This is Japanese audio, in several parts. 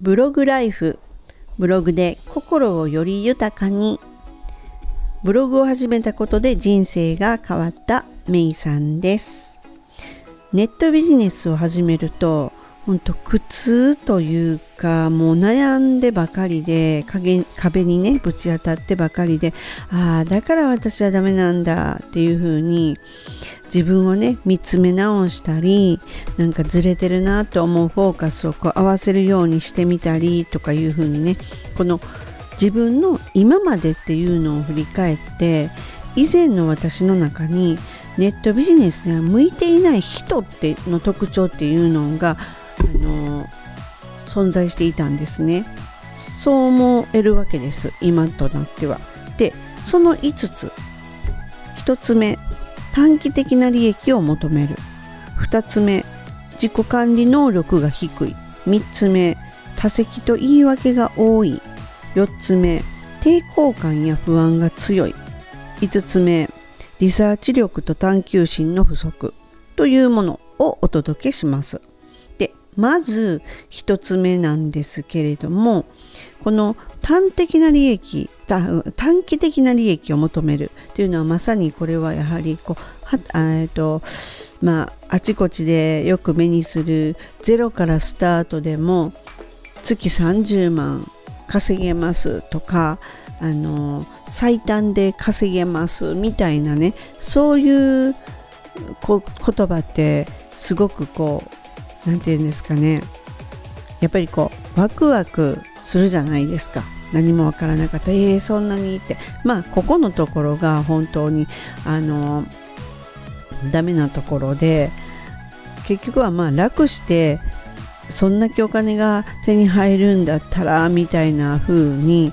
ブログライフブログで心をより豊かに。ブログを始めたことで人生が変わったメイさんです。ネットビジネスを始めると本当苦痛というかもう悩んでばかりで壁にねぶち当たってばかりでああだから私はダメなんだっていう風に自分をね見つめ直したりなんかずれてるなと思うフォーカスをこう合わせるようにしてみたりとかいう風にねこの自分の今までっていうのを振り返って以前の私の中にネットビジネスには向いていない人っての特徴っていうのが存在していたんですね。そう思えるわけです今となっては。でその5つ。1つ目短期的な利益を求める。2つ目自己管理能力が低い。3つ目多席と言い訳が多い。4つ目抵抗感や不安が強い。5つ目リサーチ力と探求心の不足というものをお届けします。まず1つ目なんですけれどもこの端的な利益短期的な利益を求めるというのはまさにこれはやはりこうはえっとまああちこちでよく目にするゼロからスタートでも月30万稼げますとかあの最短で稼げますみたいなねそういう言葉ってすごくこう何て言うんですかね。やっぱりこうワクワクするじゃないですか。何もわからなかった。えー、そんなにって。まあここのところが本当にあのダメなところで結局はまあ楽してそんだけお金が手に入るんだったらみたいな風に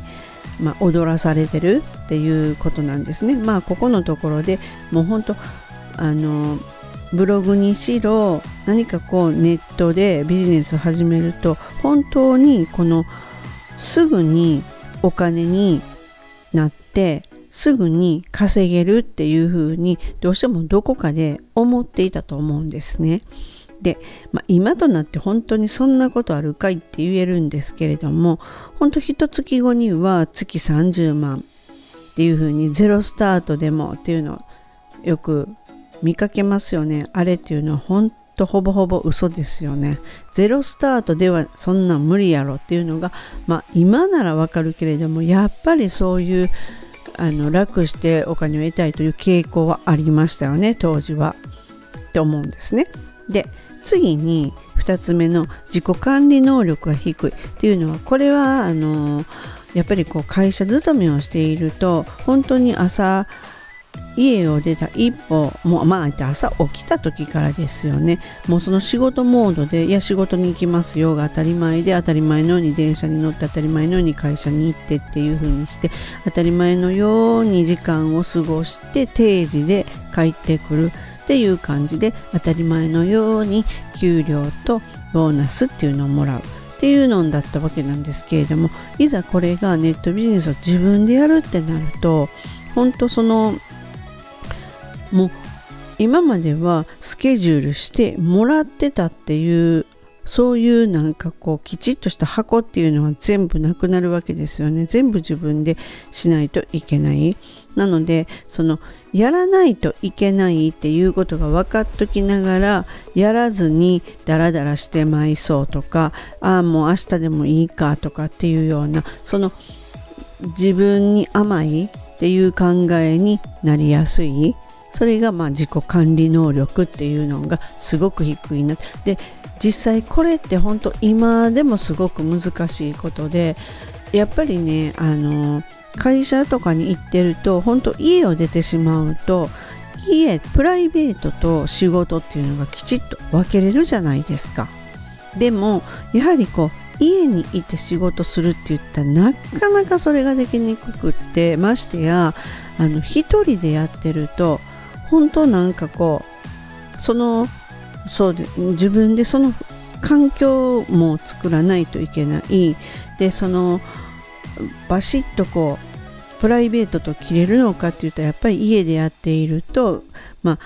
まあ、踊らされてるっていうことなんですね。まあここのところでもう本当あのブログにしろ何かこうネットでビジネスを始めると本当にこのすぐにお金になってすぐに稼げるっていうふうにどうしてもどこかで思っていたと思うんですね。で、まあ、今となって本当にそんなことあるかいって言えるんですけれども本当一月後には月30万っていうふうにゼロスタートでもっていうのをよく見かけますよね。あれっていうのは本当ほぼほぼ嘘ですよね。ゼロスタートではそんな無理やろっていうのがまあ今ならわかるけれどもやっぱりそういうあの楽してお金を得たいという傾向はありましたよね当時は。って思うんですね。で次に2つ目の自己管理能力が低いっていうのはこれはあのやっぱりこう会社勤めをしていると本当に朝家を出た一歩もうまあ朝起きた時からですよね。もうその仕事モードでいや仕事に行きますよが当たり前で当たり前のように電車に乗って当たり前のように会社に行ってっていう風にして当たり前のように時間を過ごして定時で帰ってくる。っていう感じで当たり前のように給料とボーナスっていうのをもらう。っていうのだったわけなんですけれどもいざこれがネットビジネスを自分でやるってなると本当そのもう今まではスケジュールしてもらってたっていうそういうなんかこうきちっとした箱っていうのは全部なくなるわけですよね。全部自分でしないといけない。なのでそのやらないといけないっていうことが分かっときながらやらずにダラダラしてまいそうとかああもう明日でもいいかとかっていうようなその自分に甘いっていう考えになりやすい。それがまあ自己管理能力っていうのがすごく低いな。で実際これって本当今でもすごく難しいことでやっぱりねあの会社とかに行ってると本当家を出てしまうと家プライベートと仕事っていうのがきちっと分けれるじゃないですか。でもやはりこう家にいて仕事するって言ったらなかなかそれができにくくってましてやあの一人でやってると本当なんかこうそのそうで自分でその環境も作らないといけない。でそのバシッとこうプライベートと切れるのかっていうとやっぱり家でやっているとまあ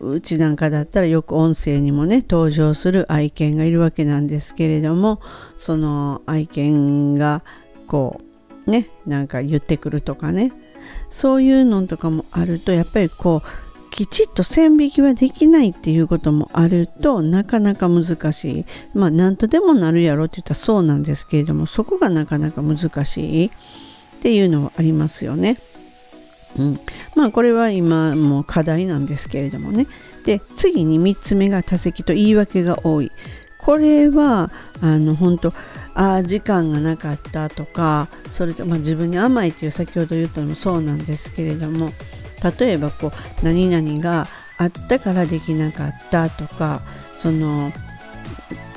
うちなんかだったらよく音声にもね登場する愛犬がいるわけなんですけれどもその愛犬がこうねなんか言ってくるとかね。そういうのとかもあるとやっぱりこうきちっと線引きはできないっていうこともあるとなかなか難しい。まあ何とでもなるやろって言ったらそうなんですけれどもそこがなかなか難しい。っていうのはありますよね。うん、まあこれは今も課題なんですけれどもね。で次に3つ目が多席と言い訳が多い。これはあの本当あ時間がなかったとかそれと、まあ、自分に甘いっていう先ほど言ったのもそうなんですけれども例えばこう何々があったからできなかったとかその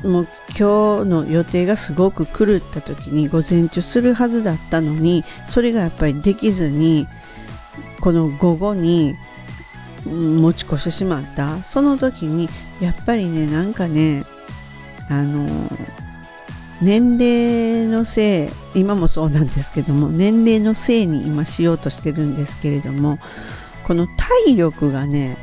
もう今日の予定がすごく狂った時に午前中するはずだったのにそれがやっぱりできずにこの午後に持ち越してしまった。その時にやっぱりねなんかねあの年齢のせい今もそうなんですけども年齢のせいに今しようとしてるんですけれどもこの体力がね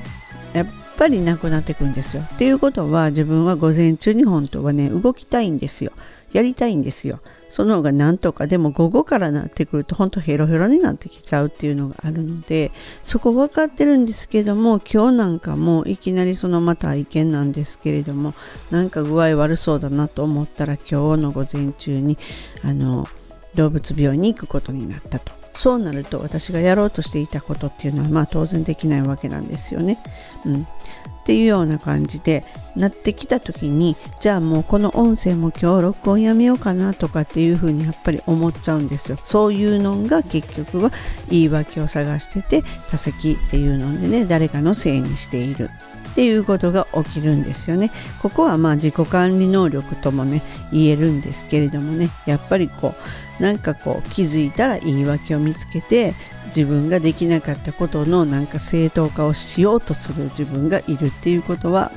やっぱりなくなってくんですよ。っていうことは自分は午前中に本当はね動きたいんですよ。やりたいんですよ。その方がなんとかでも午後からなってくると本当ヘロヘロになってきちゃうっていうのがあるのでそこ分かってるんですけども今日なんかもいきなりそのまた意見なんですけれどもなんか具合悪そうだなと思ったら今日の午前中にあの動物病院に行くことになったと。そうなると私がやろうとしていたことっていうのはまあ当然できないわけなんですよね。うん、っていうような感じでなってきた時にじゃあもうこの音声も今日録音やめようかなとかっていうふうにやっぱり思っちゃうんですよ。そういうのが結局は言い訳を探してて多席っていうのでね誰かのせいにしているっていうことが起きるんですよね。ここはまあ自己管理能力ともね言えるんですけれどもね。やっぱりこうなんかこう気づいたら言い訳を見つけて自分ができなかったことのなんか正当化をしようとする自分がいるっていうことは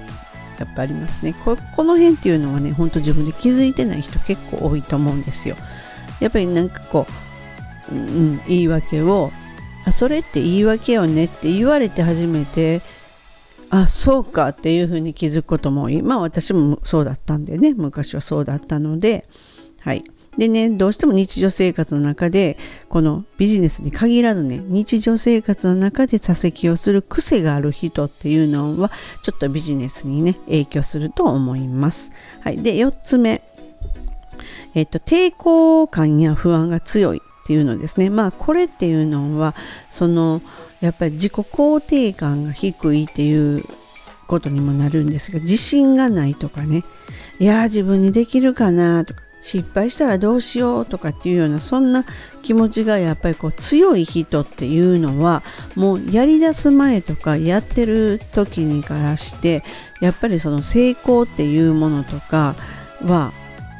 やっぱありますね。ここの辺っていうのはねほんと自分で気づいてない人結構多いと思うんですよ。やっぱりなんかこう、うん、言い訳をあそれって言い訳よねって言われて初めてあそうかっていうふうに気づくことも多い。まあ私もそうだったんでね。昔はそうだったので。はい。でねどうしても日常生活の中でこのビジネスに限らずね日常生活の中で座席をする癖がある人っていうのはちょっとビジネスにね影響すると思います。はい、で4つ目、えっと、抵抗感や不安が強い。っていうのですね。まあこれっていうのはそのやっぱり自己肯定感が低いっていうことにもなるんですが自信がないとかね。いや自分にできるかなとか失敗したらどうしようとかっていうようなそんな気持ちがやっぱりこう強い人っていうのはもうやりだす前とかやってる時にからしてやっぱりその成功っていうものとかは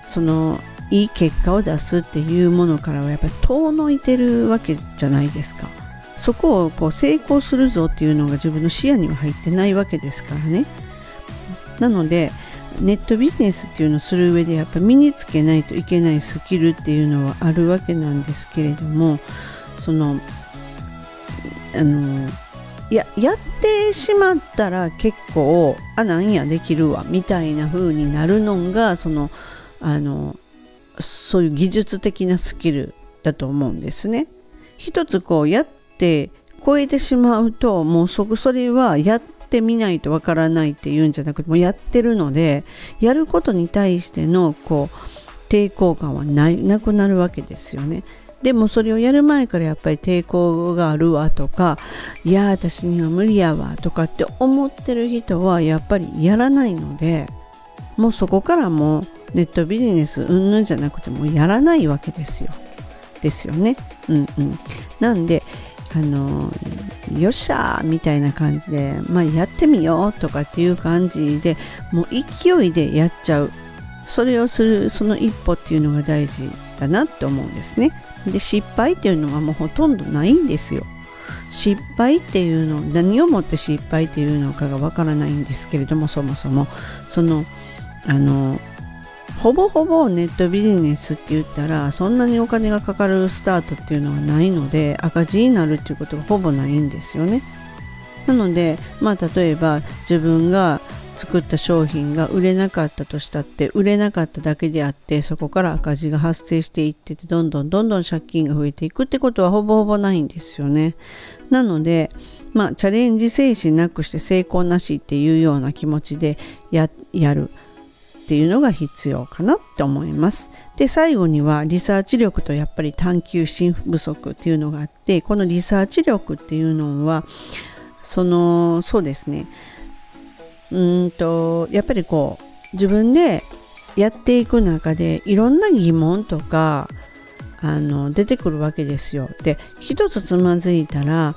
そのいい結果を出すっていうものからはやっぱり遠のいてるわけじゃないですか。そこをこう成功するぞっていうのが自分の視野には入ってないわけですからね。なのでネットビジネスっていうのをする上でやっぱ身につけないといけないスキルっていうのはあるわけなんですけれどもそのあのややってしまったら結構あなんやできるわみたいな風になるのがそのあのそういう技術的なスキルだと思うんですね。一つこうやって超えてしまうともうそこそれはやってみないとわからないっていうんじゃなくてもうやってるのでやることに対してのこう抵抗感はないなくなるわけですよね。でもそれをやる前からやっぱり抵抗があるわとかいや私には無理やわとかって思ってる人はやっぱりやらないのでもうそこからもうネットビジネスうんぬんじゃなくてもやらないわけですよ。ですよね。うんうん。なんであのよっしゃーみたいな感じで、まあ、やってみようとかっていう感じでもう勢いでやっちゃうそれをするその一歩っていうのが大事だなって思うんですねで失敗っていうのはもうほとんどないんですよ失敗っていうの何をもって失敗っていうのかがわからないんですけれどもそもそもそのあのほぼほぼネットビジネスって言ったらそんなにお金がかかるスタートっていうのはないので赤字になるっていうことがほぼないんですよね。なのでまあ例えば自分が作った商品が売れなかったとしたって売れなかっただけであってそこから赤字が発生していっててどんどんどんどん借金が増えていくってことはほぼほぼないんですよね。なのでまあチャレンジ精神なくして成功なしっていうような気持ちでやるっていうのが必要かなって思います。で最後にはリサーチ力とやっぱり探求心不足っていうのがあってこのリサーチ力っていうのはそのそうですねうんとやっぱりこう自分でやっていく中でいろんな疑問とかあの出てくるわけですよ。で一つつまずいたら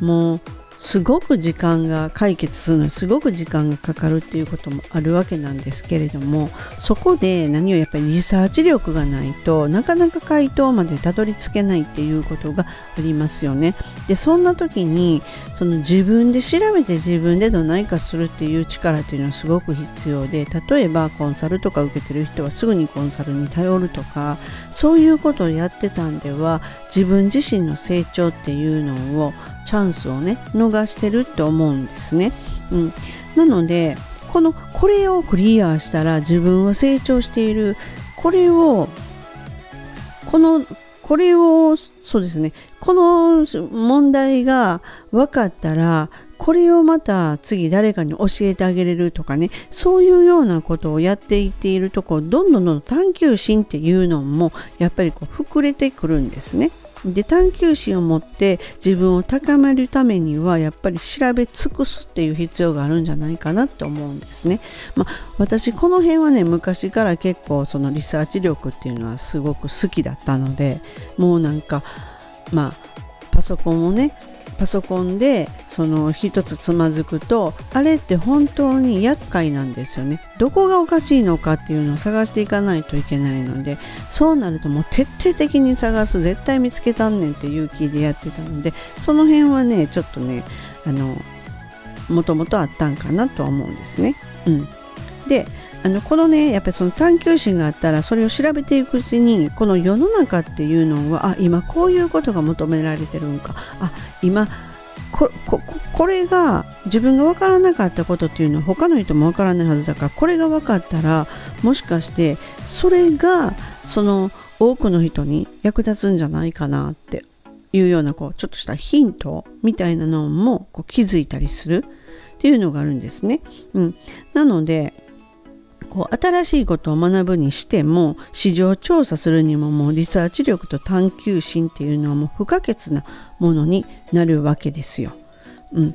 もうすごく時間が解決するのにすごく時間がかかるっていうこともあるわけなんですけれどもそこで何をやっぱりリサーチ力がないとなかなか回答までたどり着けないっていうことがありますよね。でそんな時にその自分で調べて自分でどないかするっていう力っていうのはすごく必要で例えばコンサルとか受けてる人はすぐにコンサルに頼るとかそういうことをやってたんでは自分自身の成長っていうのをチャンスをね逃してるって思うんですね。うん、なのでこのこれをクリアしたら自分は成長しているこれをこのこれをそうですねこの問題が分かったらこれをまた次誰かに教えてあげれるとかねそういうようなことをやっていっているとこどんどんどんどん探求心っていうのもやっぱりこう膨れてくるんですね。で探求心を持って自分を高めるためにはやっぱり調べ尽くすっていう必要があるんじゃないかなって思うんですね。まあ、私この辺はね昔から結構そのリサーチ力っていうのはすごく好きだったのでもうなんかまあパソコンをねパソコンでその一つつまずくとあれって本当に厄介なんですよねどこがおかしいのかっていうのを探していかないといけないのでそうなるともう徹底的に探す絶対見つけたんねんっていう気でやってたのでその辺はねちょっとねあのもともとあったんかなとは思うんですね。うん、であのこのねやっぱりその探求心があったらそれを調べていくうちにこの世の中っていうのはあ今こういうことが求められてるんかあ今ここれが自分が分からなかったことっていうのは他の人も分からないはずだからこれが分かったらもしかしてそれがその多くの人に役立つんじゃないかなっていうようなこうちょっとしたヒントみたいなのもこう気づいたりするっていうのがあるんですね。うん、なのでこう新しいことを学ぶにしても市場調査するにももうリサーチ力と探求心っていうのはもう不可欠なものになるわけですよ。うん、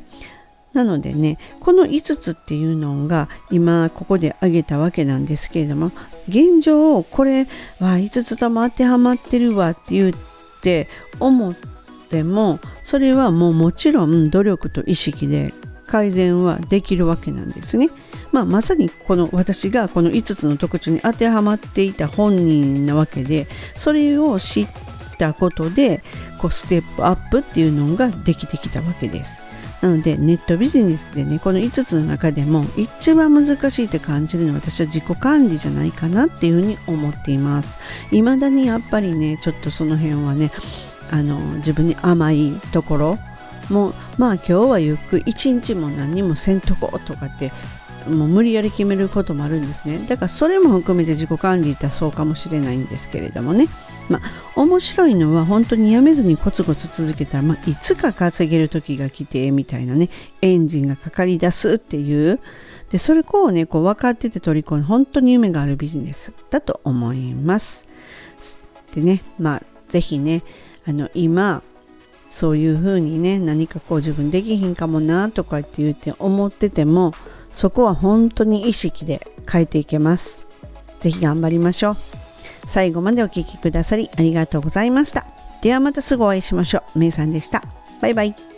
なのでねこの5つっていうのが今ここで挙げたわけなんですけれども現状これは5つとも当てはまってるわって言って思ってもそれはもうもちろん努力と意識で改善はできるわけなんですね。まあ、まさにこの私がこの5つの特徴に当てはまっていた本人なわけでそれを知ったことでこうステップアップっていうのができてきたわけです。なのでネットビジネスでねこの5つの中でも一番難しいって感じるのは私は自己管理じゃないかなっていうふうに思っています。未だにやっぱりねちょっとその辺はねあの自分に甘いところもうまあ今日はゆっくり一日も何にもせんとことかってもう無理やり決めることもあるんですね。だからそれも含めて自己管理ってそうかもしれないんですけれどもね。まあ面白いのは本当にやめずにコツコツ続けたら、まあ、いつか稼げる時が来てみたいなねエンジンがかかり出すっていう。でそれこうねこう分かってて取り込む本当に夢があるビジネスだと思います。でねまあ是非ねあの今そういうふうにね何かこう自分できひんかもなとかって言って思っててもそこは本当に意識で変えていけます。是非頑張りましょう。最後までお聴きくださりありがとうございました。ではまたすぐお会いしましょう。めいさんでした。バイバイ。